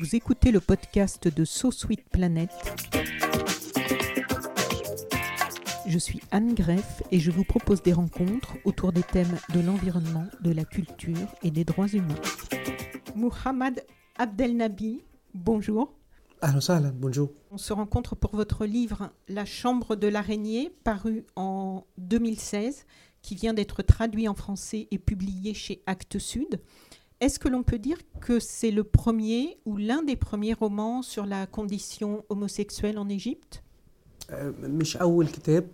Vous écoutez le podcast de So Sweet Planet. Je suis Anne Greff et je vous propose des rencontres autour des thèmes de l'environnement, de la culture et des droits humains. Muhammad Abdelnabi, bonjour. Bonjour. On se rencontre pour votre livre La chambre de l'araignée, paru en 2016, qui vient d'être traduit en français et publié chez Actes Sud. Est-ce que l'on peut dire que c'est le premier ou l'un des premiers romans sur la condition homosexuelle en Égypte مش أول كتاب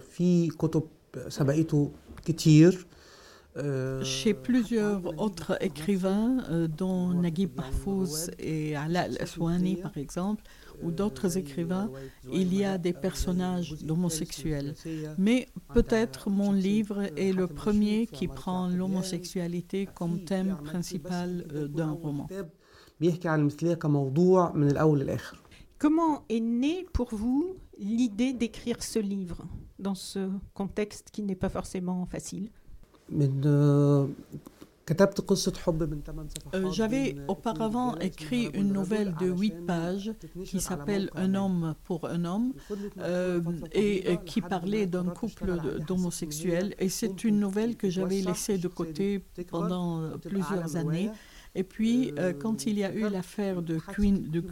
في كتب سبقته كتير Chez plusieurs autres écrivains, euh, dont Naguib Mahfouz et Ala al-Aswani par exemple, ou d'autres écrivains, il y a des personnages homosexuels. Mais peut-être mon livre est le premier qui prend l'homosexualité comme thème principal euh, d'un roman. Comment est née pour vous l'idée d'écrire ce livre dans ce contexte qui n'est pas forcément facile? J'avais auparavant écrit une nouvelle de huit pages qui s'appelle Un homme pour un homme et qui parlait d'un couple d'homosexuels. Et c'est une nouvelle que j'avais laissée de côté pendant plusieurs années. Et puis, quand il y a eu l'affaire de Queen, de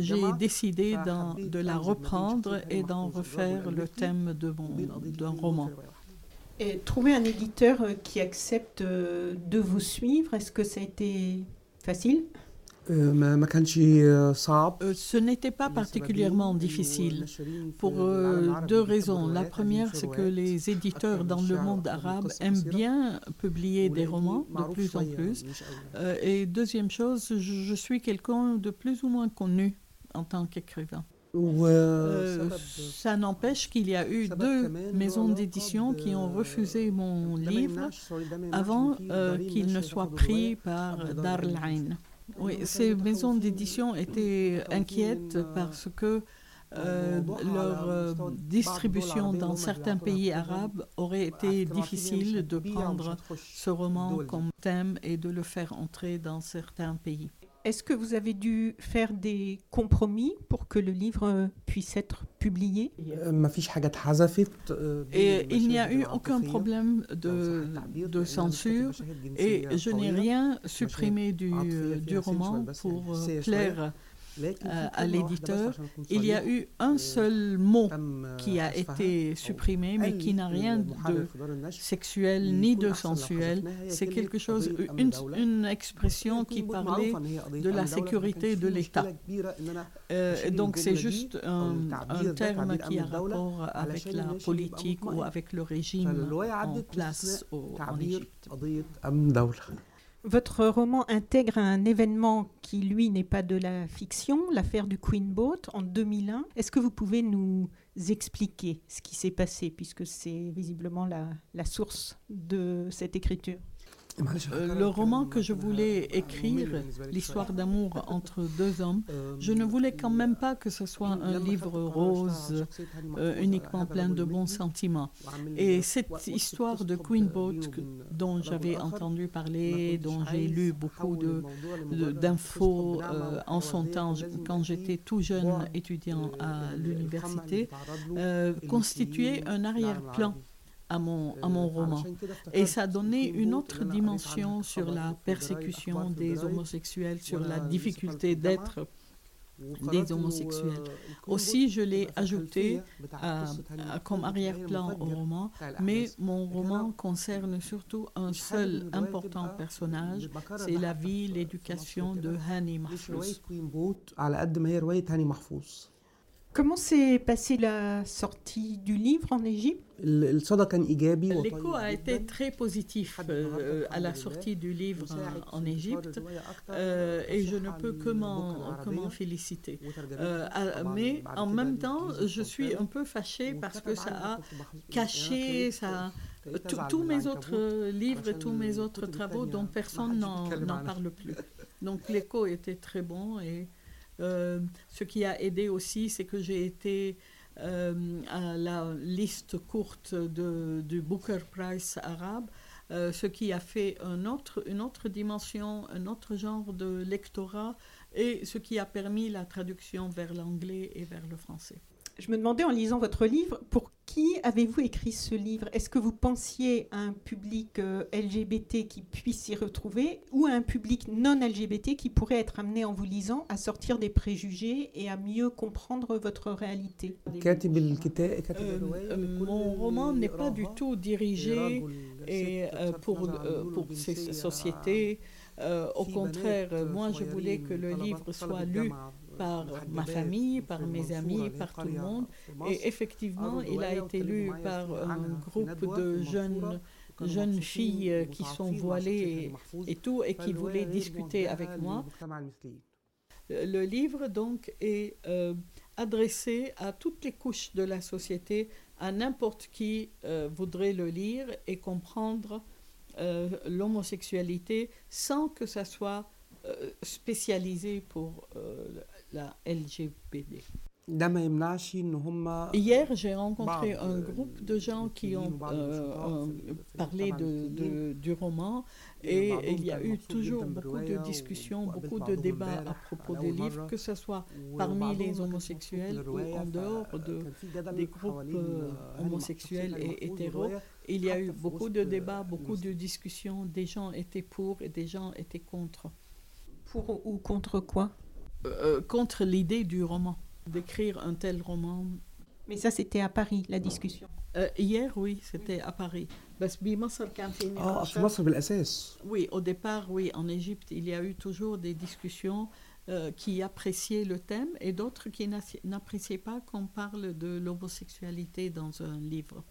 j'ai décidé de la reprendre et d'en refaire le thème d'un roman. Trouver un éditeur euh, qui accepte euh, de vous suivre, est-ce que ça a été facile? Euh, ce n'était pas particulièrement difficile. pour deux raisons. La première, c'est que les éditeurs dans le monde arabe aiment bien publier des romans de plus en plus. Et deuxième chose, je suis quelqu'un de plus ou moins connu en tant qu'écrivain. Euh, ça n'empêche qu'il y a eu deux maisons d'édition qui ont refusé mon livre avant euh, qu'il ne soit pris par Dar al-Ain. Oui, ces maisons d'édition étaient inquiètes parce que euh, leur euh, distribution dans certains pays arabes aurait été difficile de prendre ce roman comme thème et de le faire entrer dans certains pays. Est-ce que vous avez dû faire des compromis pour que le livre puisse être publié? Il n'y a eu aucun problème de, censure. et je n'ai rien supprimé du, euh, du roman pour euh, plaire. Euh, à l'éditeur, il y a eu un seul mot qui a été supprimé, mais qui n'a rien de sexuel ni de sensuel. C'est quelque chose, une, expression qui parlait de la sécurité de l'État. Euh, donc c'est juste un, terme qui a rapport avec la politique ou avec le régime en place au, en Égypte. Votre roman intègre un événement qui, lui, n'est pas de la fiction, l'affaire du Queen Boat en 2001. Est-ce que vous pouvez nous expliquer ce qui s'est passé, puisque c'est visiblement la, source de cette écriture? Euh, euh, le roman que je voulais écrire, l'histoire d'amour entre deux hommes, je ne voulais quand même pas que ce soit un livre rose, euh, uniquement plein de bons sentiments. Et cette histoire de Queen Boat dont j'avais entendu parler, dont j'ai lu beaucoup d'infos en son temps, quand j'étais tout jeune étudiant à l'université, constituait un arrière-plan à mon, à mon roman. Et ça donnait une autre dimension sur la persécution des homosexuels, sur la difficulté d'être des homosexuels. Aussi, je l'ai ajouté comme arrière-plan au roman, mais mon roman concerne surtout un seul important personnage, c'est la vie, l'éducation de Hani Mahfouz. Comment s'est passée la sortie du livre en Égypte? L'écho a été très positif euh, à la sortie du livre en, Égypte euh, et je ne peux que m'en féliciter. Euh, mais en même temps, je suis un peu fâchée parce que ça a caché ça, tous mes autres livres et tous mes autres travaux dont personne n'en parle plus. Donc l'écho était très bon et euh, ce qui a aidé aussi, c'est que j'ai été euh, à la liste courte du Booker Prize arabe, euh, ce qui a fait une autre dimension, un autre genre de lectorat et ce qui a permis la traduction vers l'anglais et vers le français je me demandais en lisant votre livre, pour qui avez-vous écrit ce livre? Est-ce que vous pensiez à un public euh, LGBT qui puisse s'y retrouver ou à un public non LGBT qui pourrait être amené en vous lisant à sortir des préjugés et à mieux comprendre votre réalité? Euh, Mon roman n'est pas du tout dirigé et, euh, pour, pour ces sociétés. au contraire, moi je voulais que le livre soit lu par ma famille, par mes amis, par tout le monde. Et effectivement, il a été lu par un groupe de jeunes jeunes filles qui sont voilées et, tout, et qui voulaient discuter avec moi. Le livre, donc, est euh, adressé à toutes les couches de la société, à n'importe qui euh, voudrait le lire et comprendre euh, l'homosexualité sans que ça soit spécialisé pour la LGBT. Hier, j'ai rencontré un groupe de gens qui ont euh, parlé de, du roman et il y a eu toujours beaucoup de discussions, beaucoup de débats à propos des livres, que ce soit parmi les homosexuels ou en dehors de, des groupes euh, homosexuels et hétéros. Il y a eu beaucoup de débats, beaucoup de discussions. Des gens étaient pour et des gens étaient contre. Pour ou contre quoi? Euh, contre l'idée du roman, d'écrire un tel roman. Mais ça, c'était à Paris, la discussion. Euh, hier, oui, c'était à Paris. Ah, oui, au départ, oui, en Égypte, il y a eu toujours des discussions euh, qui appréciaient le thème et d'autres qui n'appréciaient pas qu'on parle de l'homosexualité dans un livre.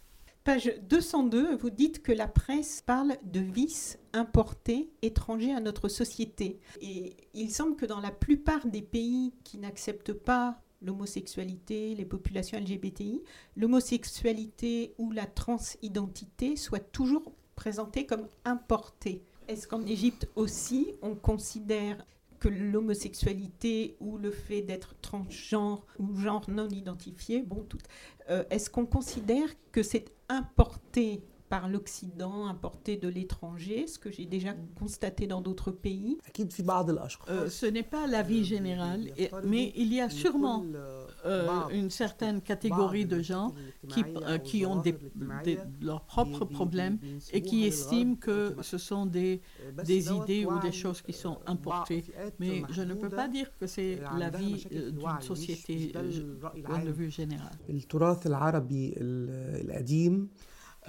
Page 202, vous dites que la presse parle de vices importés étrangers à notre société. Et il semble que dans la plupart des pays qui n'acceptent pas l'homosexualité, les populations LGBTI, l'homosexualité ou la transidentité soit toujours présentée comme importée. Est-ce qu'en Égypte aussi, on considère que l'homosexualité ou le fait d'être transgenre ou genre non identifié, bon, euh, est-ce qu'on considère que c'est importé par l'Occident, importé de l'étranger, ce que j'ai déjà constaté dans d'autres pays. Euh, ce n'est pas la vie générale, mais il y a sûrement euh, une certaine catégorie de gens qui, euh, qui ont des, leurs propres problèmes et qui estiment que ce sont des, des idées ou des choses qui sont importées. Mais je ne peux pas dire que c'est la vie d'une société point de vue général.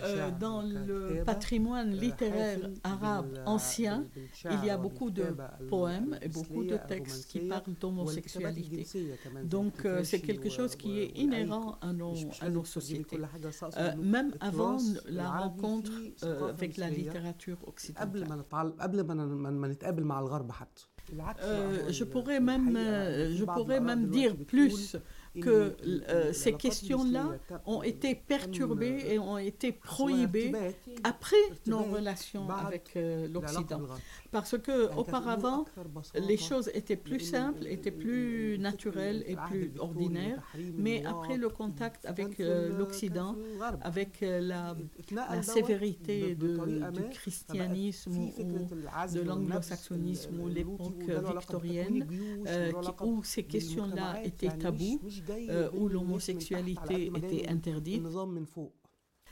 Euh, dans le patrimoine littéraire arabe ancien, il y a beaucoup de poèmes et beaucoup de textes qui parlent d'homosexualité. Donc euh, c'est quelque chose qui est inhérent à nos, à nos sociétés, euh, même avant la rencontre avec la littérature occidentale. je pourrais même, je pourrais même dire plus que euh, ces questions-là ont été perturbées et ont été prohibées après nos relations avec euh, l'Occident. Parce que auparavant, les choses étaient plus simples, étaient plus naturelles et plus ordinaires. Mais après le contact avec euh, l'Occident, avec la, sévérité du christianisme ou de l'anglo-saxonisme ou l'époque victorienne, où ces questions-là étaient tabous, euh, où l'homosexualité était interdite,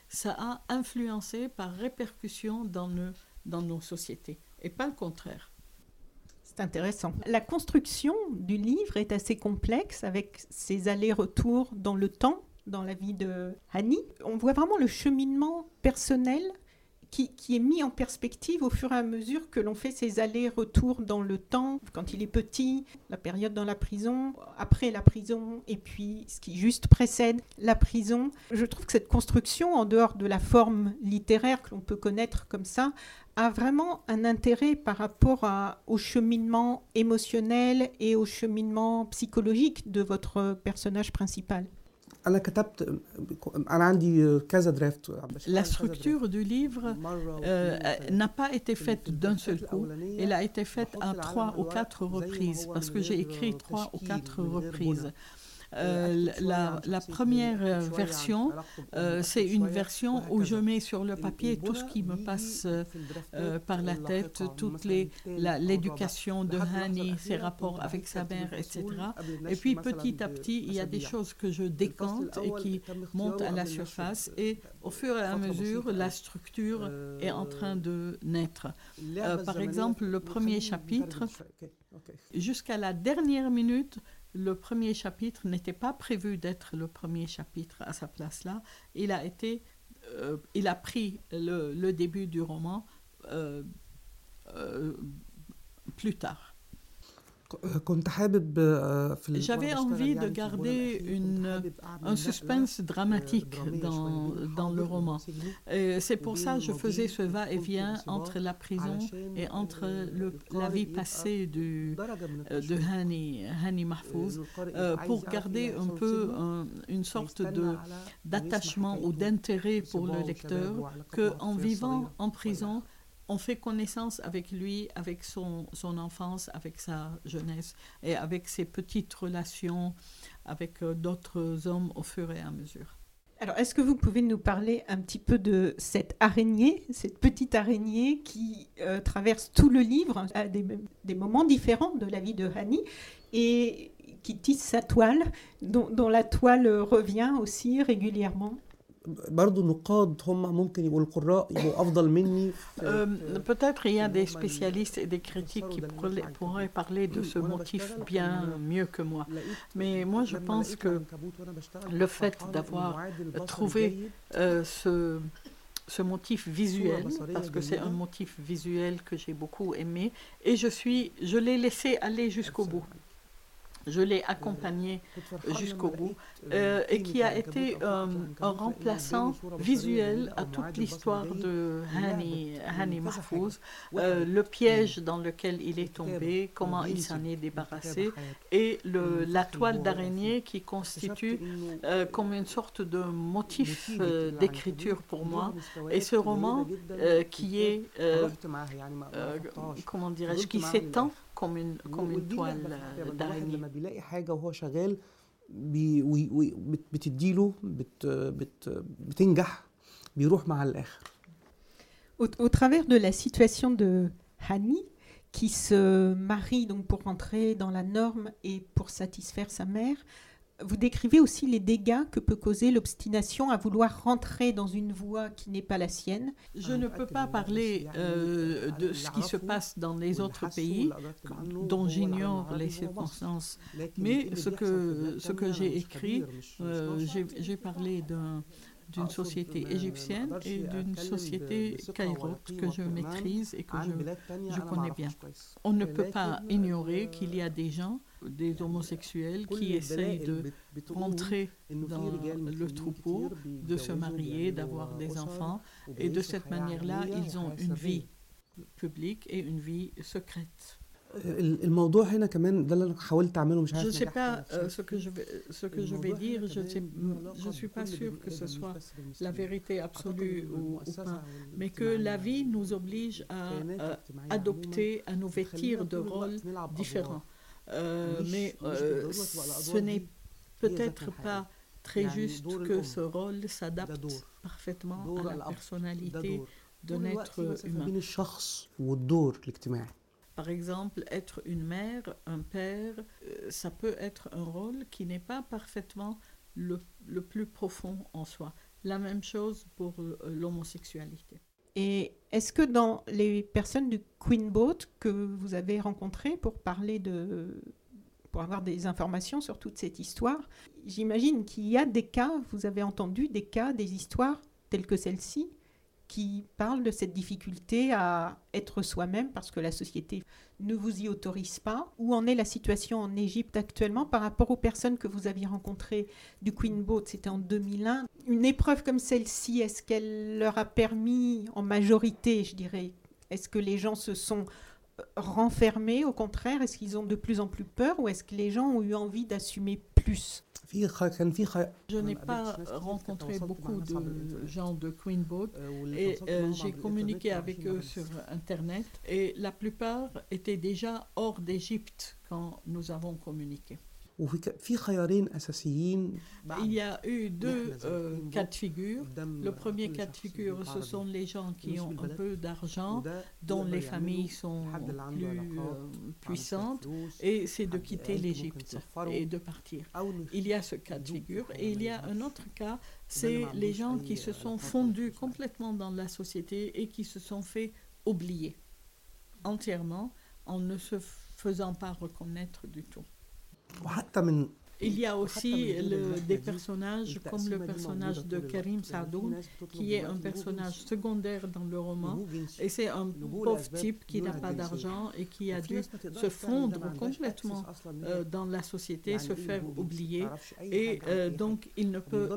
ça a influencé par répercussion dans, dans nos sociétés, et pas le contraire. C'est intéressant. La construction du livre est assez complexe avec ses allers-retours dans le temps, dans la vie de Hani. On voit vraiment le cheminement personnel qui, est mis en perspective au fur et à mesure que l'on fait ses allers-retours dans le temps, quand il est petit, la période dans la prison, après la prison, et puis ce qui juste précède la prison. Je trouve que cette construction, en dehors de la forme littéraire que l'on peut connaître comme ça, a vraiment un intérêt par rapport au cheminement émotionnel et au cheminement psychologique de votre personnage principal. La structure du livre euh, n'a pas été faite d'un seul coup, elle a été faite à trois ou quatre reprises, parce que j'ai écrit trois ou quatre reprises. Euh, la, la, première euh, version, euh, c'est une version où je mets sur le papier tout ce qui me passe par la tête, toute l'éducation de Hani, ses rapports avec sa mère, etc. Et puis petit à petit, il y a des choses que je décante et qui montent à la surface. Et au fur et à mesure, la structure est en train de naître. par exemple, le premier chapitre, jusqu'à la dernière minute, le premier chapitre n'était pas prévu d'être le premier chapitre à sa place là. Il a été, euh, il a pris le, le, début du roman euh, euh, plus tard. J'avais envie de garder une, un suspense dramatique dans, dans le roman. C'est pour ça que je faisais ce va-et-vient entre la prison et entre le, la vie passée du, de Hani, Hani Mahfouz, pour garder un peu une sorte d'attachement ou d'intérêt pour le lecteur qu'en vivant en prison, on fait connaissance avec lui, avec son, enfance, avec sa jeunesse et avec ses petites relations avec euh, d'autres hommes au fur et à mesure. Alors, est-ce que vous pouvez nous parler un petit peu de cette araignée, cette petite araignée qui euh, traverse tout le livre à des, moments différents de la vie de Hani et qui tisse sa toile, dont la toile revient aussi régulièrement? Peut-être il y a des spécialistes et des critiques qui pourraient parler de ce motif bien mieux que moi. Mais moi, je pense que le fait d'avoir trouvé euh, ce, ce motif visuel, parce que c'est un motif visuel que j'ai beaucoup aimé, et je, suis, je l'ai laissé aller jusqu'au bout je l'ai accompagné jusqu'au bout, euh, et qui a été euh, un remplaçant visuel à toute l'histoire de Hani, Hani Mahfouz, euh, le piège dans lequel il est tombé, comment il s'en est débarrassé, et la toile d'araignée qui constitue comme une sorte de motif d'écriture pour moi. Et ce roman qui est, comment dirais-je, qui s'étend comme une, comme une toile d'araignée. لما بيلاقي حاجة وهو شغال بي بتديله بت بت بتنجح بيروح مع الآخر. Au, au travers de la situation de Hani, qui se marie donc pour rentrer dans la norme et pour satisfaire sa mère, vous décrivez aussi les dégâts que peut causer l'obstination à vouloir rentrer dans une voie qui n'est pas la sienne. Je ne peux pas parler euh, de ce qui se passe dans les autres pays dont j'ignore les circonstances, mais ce que, j'ai écrit, euh, j'ai parlé d'un d'une société égyptienne et d'une société kairote que je maîtrise et que je connais bien. On ne peut pas ignorer qu'il y a des gens des homosexuels qui essayent de rentrer dans le troupeau, de se marier, d'avoir des enfants. Et de cette manière-là, ils ont une vie publique et une vie secrète. Je ne sais pas euh, ce, que je vais, ce que je vais dire, je ne suis pas sûre que ce soit la vérité absolue ou, ou pas, mais que la vie nous oblige à euh, adopter, à nous vêtir de rôles différents. Euh, mais euh, ce n'est peut-être pas très juste que ce rôle s'adapte parfaitement à la personnalité d'un être humain. Par exemple, être une mère, un père, euh, ça peut être un rôle qui n'est pas parfaitement le, le, plus profond en soi. La même chose pour l'homosexualité. Et est-ce que dans les personnes du Queen Boat que vous avez rencontrées pour parler de pour avoir des informations sur toute cette histoire, j'imagine qu'il y a des cas, vous avez entendu des cas, des histoires telles que celle-ci, qui parle de cette difficulté à être soi-même parce que la société ne vous y autorise pas. Où en est la situation en Égypte actuellement par rapport aux personnes que vous aviez rencontrées du Queen Boat, c'était en 2001. Une épreuve comme celle-ci, est-ce qu'elle leur a permis, en majorité, je dirais, est-ce que les gens se sont euh, renfermés? Au contraire Est-ce qu'ils ont de plus en plus peur ou est-ce que les gens ont eu envie d'assumer plus? Je n'ai pas rencontré beaucoup de gens de Queen Boat et euh, j'ai communiqué avec eux sur Internet. Et la plupart étaient déjà hors d'Égypte quand nous avons communiqué. Il y a eu deux euh, cas de figure. Le premier cas de figure, ce sont les gens qui ont un peu d'argent, dont les familles sont plus euh, puissantes, et c'est de quitter l'Égypte et de partir. Il y a ce cas de figure. Et il y a un autre cas, c'est les gens qui se sont fondus complètement dans la société et qui se sont fait oublier entièrement en ne se faisant pas reconnaître du tout. وحتى من Il y a aussi des personnages comme le personnage de Karim Sadoun, qui est un personnage secondaire dans le roman. Et c'est un pauvre type qui n'a pas d'argent et qui a dû se fondre complètement euh, dans la société, se faire oublier. Et euh, donc, il ne peut.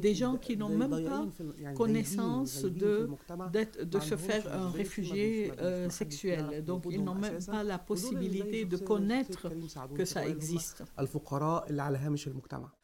Des gens qui n'ont même pas connaissance de, de se faire un réfugié euh, sexuel. Donc, ils n'ont même pas la possibilité de connaître que ça existe.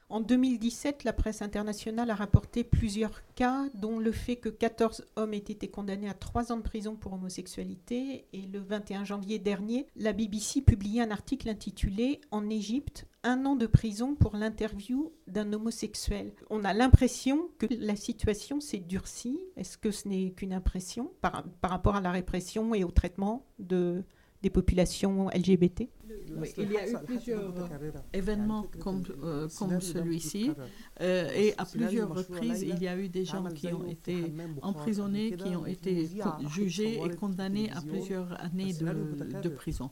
En 2017, la presse internationale a rapporté plusieurs cas, dont le fait que 14 hommes aient été condamnés à 3 ans de prison pour homosexualité. Et le 21 janvier dernier, la BBC publiait un article intitulé En Égypte, un an de prison pour l'interview d'un homosexuel. On a l'impression que la situation s'est durcie. Est-ce que ce n'est qu'une impression par, par rapport à la répression et au traitement de, des populations LGBT il y a eu plusieurs événements comme, euh, comme celui-ci. Euh, et à plusieurs reprises, il y a eu des gens qui ont été emprisonnés, qui ont été jugés et condamnés à plusieurs années de, de prison.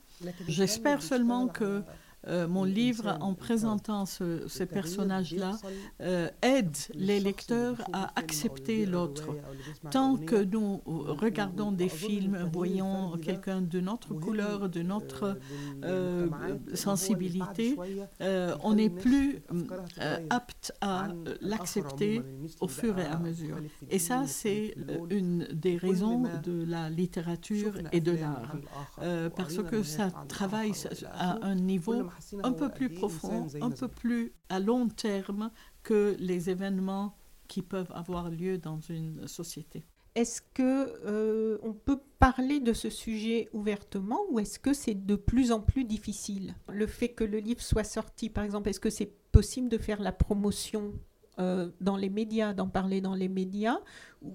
J'espère seulement que euh, mon livre, en présentant ces personnages-là, euh, aide les lecteurs à accepter l'autre. Tant que nous regardons des films, voyons quelqu'un de notre couleur, de notre euh, sensibilité, on n'est plus apte à l'accepter au fur et à mesure. Et ça, c'est une des raisons de la littérature et de l'art, parce que ça travaille à un niveau un peu plus profond, un peu plus à long terme que les événements qui peuvent avoir lieu dans une société. Est-ce que euh, on peut parler de ce sujet ouvertement ou est-ce que c'est de plus en plus difficile? Le fait que le livre soit sorti, par exemple, est-ce que c'est possible de faire la promotion? Euh, dans les médias, d'en parler dans les médias,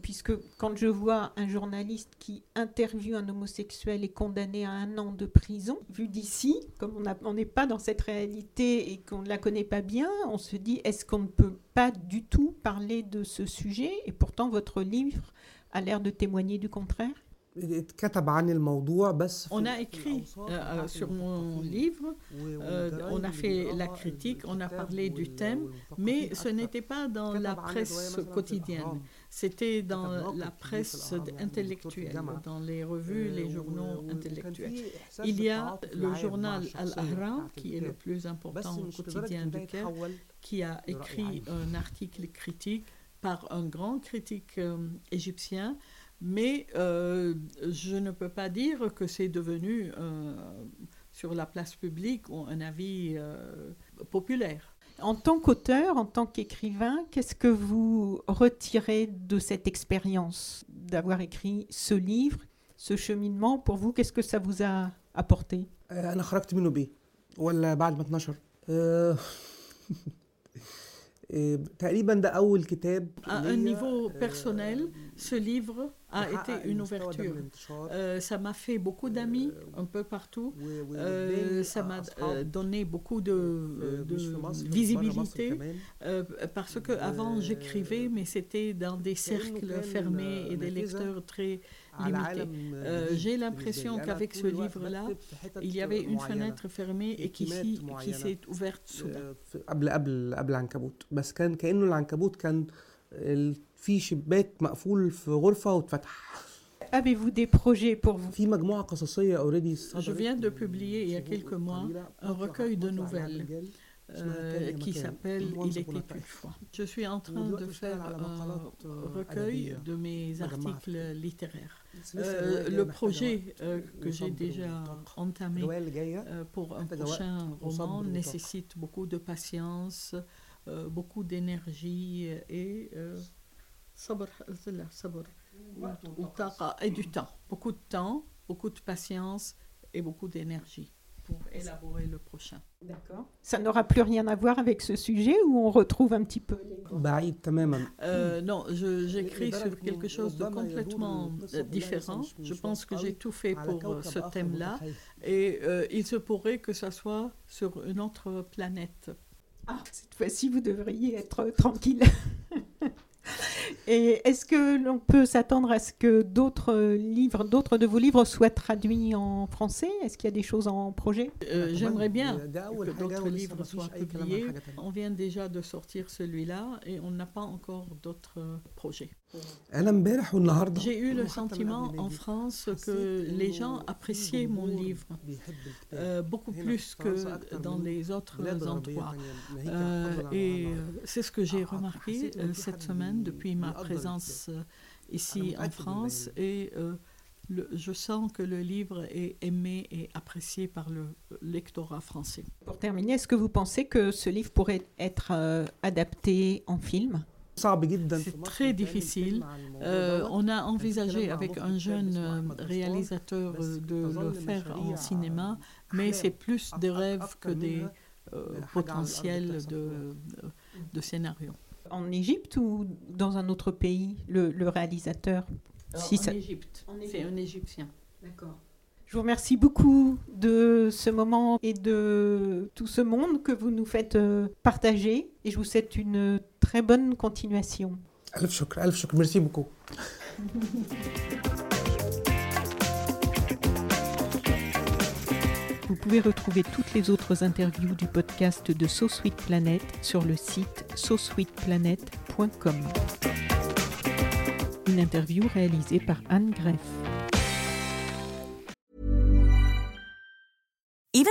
puisque quand je vois un journaliste qui interviewe un homosexuel et condamné à un an de prison, vu d'ici, comme on n'est pas dans cette réalité et qu'on ne la connaît pas bien, on se dit est-ce qu'on ne peut pas du tout parler de ce sujet? Et pourtant, votre livre a l'air de témoigner du contraire. On a écrit euh, euh, sur mon livre, euh, on a fait la critique, on a parlé du thème, mais ce n'était pas dans la presse quotidienne, c'était dans la presse intellectuelle, dans les revues, les journaux intellectuels. Il y a le journal Al-Ahram, qui est le plus important quotidien du Caire, qui a écrit un article critique par un grand critique égyptien mais euh, je ne peux pas dire que c'est devenu euh, sur la place publique un avis euh, populaire. En tant qu'auteur, en tant qu'écrivain, qu'est-ce que vous retirez de cette expérience d'avoir écrit ce livre, ce cheminement? Pour vous, qu'est-ce que ça vous a apporté? À un niveau personnel, ce livre a été une ouverture. Euh, ça m'a fait beaucoup d'amis un peu partout. Euh, ça m'a euh, donné beaucoup de, visibilité parce qu'avant j'écrivais, mais c'était dans des cercles fermés et des lecteurs très j'ai l'impression qu'avec ce livre-là, il y avait une fenêtre fermée et qui, qui s'est ouverte soudain. في شباك مقفول في غرفه واتفتح Avez-vous des projets pour vous في مجموعه قصصيه اوريدي Je viens de publier il y a quelques mois un recueil de nouvelles euh, qui s'appelle Il était une fois. Je suis en train de faire un recueil de mes articles littéraires. Euh, le projet euh, que j'ai déjà entamé euh, pour un prochain roman nécessite beaucoup de patience, euh, beaucoup d'énergie et et du temps, beaucoup de temps, beaucoup de patience et beaucoup d'énergie pour élaborer le prochain. D'accord. Ça n'aura plus rien à voir avec ce sujet où on retrouve un petit peu euh, Non, j'écris sur quelque chose de complètement euh, différent. Je pense que j'ai tout fait pour euh, ce thème-là et euh, il se pourrait que ça soit sur une autre planète. Ah, cette fois-ci, vous devriez être tranquille. Et est-ce que l'on peut s'attendre à ce que d'autres livres, d'autres de vos livres soient traduits en français? Est-ce qu'il y a des choses en projet? Euh, J'aimerais bien que d'autres livres soient publiés. On vient déjà de sortir celui-là et on n'a pas encore d'autres euh, projets. J'ai eu le sentiment en France que les gens appréciaient mon livre euh, beaucoup plus que dans les autres endroits. Euh, et c'est ce que j'ai remarqué euh, cette semaine depuis ma présence ici en France. Et je sens que le livre est aimé et apprécié par le lectorat français. Pour terminer, est-ce que vous pensez que ce livre pourrait être adapté en film? C'est très difficile. Euh, on a envisagé avec un jeune réalisateur de le faire en cinéma, mais c'est plus des rêves que des euh, potentiels de, de scénario. En Égypte ou dans un autre pays, le, le réalisateur? Si en ça- Égypte. En C'est un Égyptien. D'accord. Je vous remercie beaucoup de ce moment et de tout ce monde que vous nous faites euh, partager et je vous souhaite une très bonne continuation. Merci beaucoup. Vous pouvez retrouver toutes les autres interviews du podcast de So Sweet Planet sur le site sosweetplanet.com. Une interview réalisée par Anne Greff.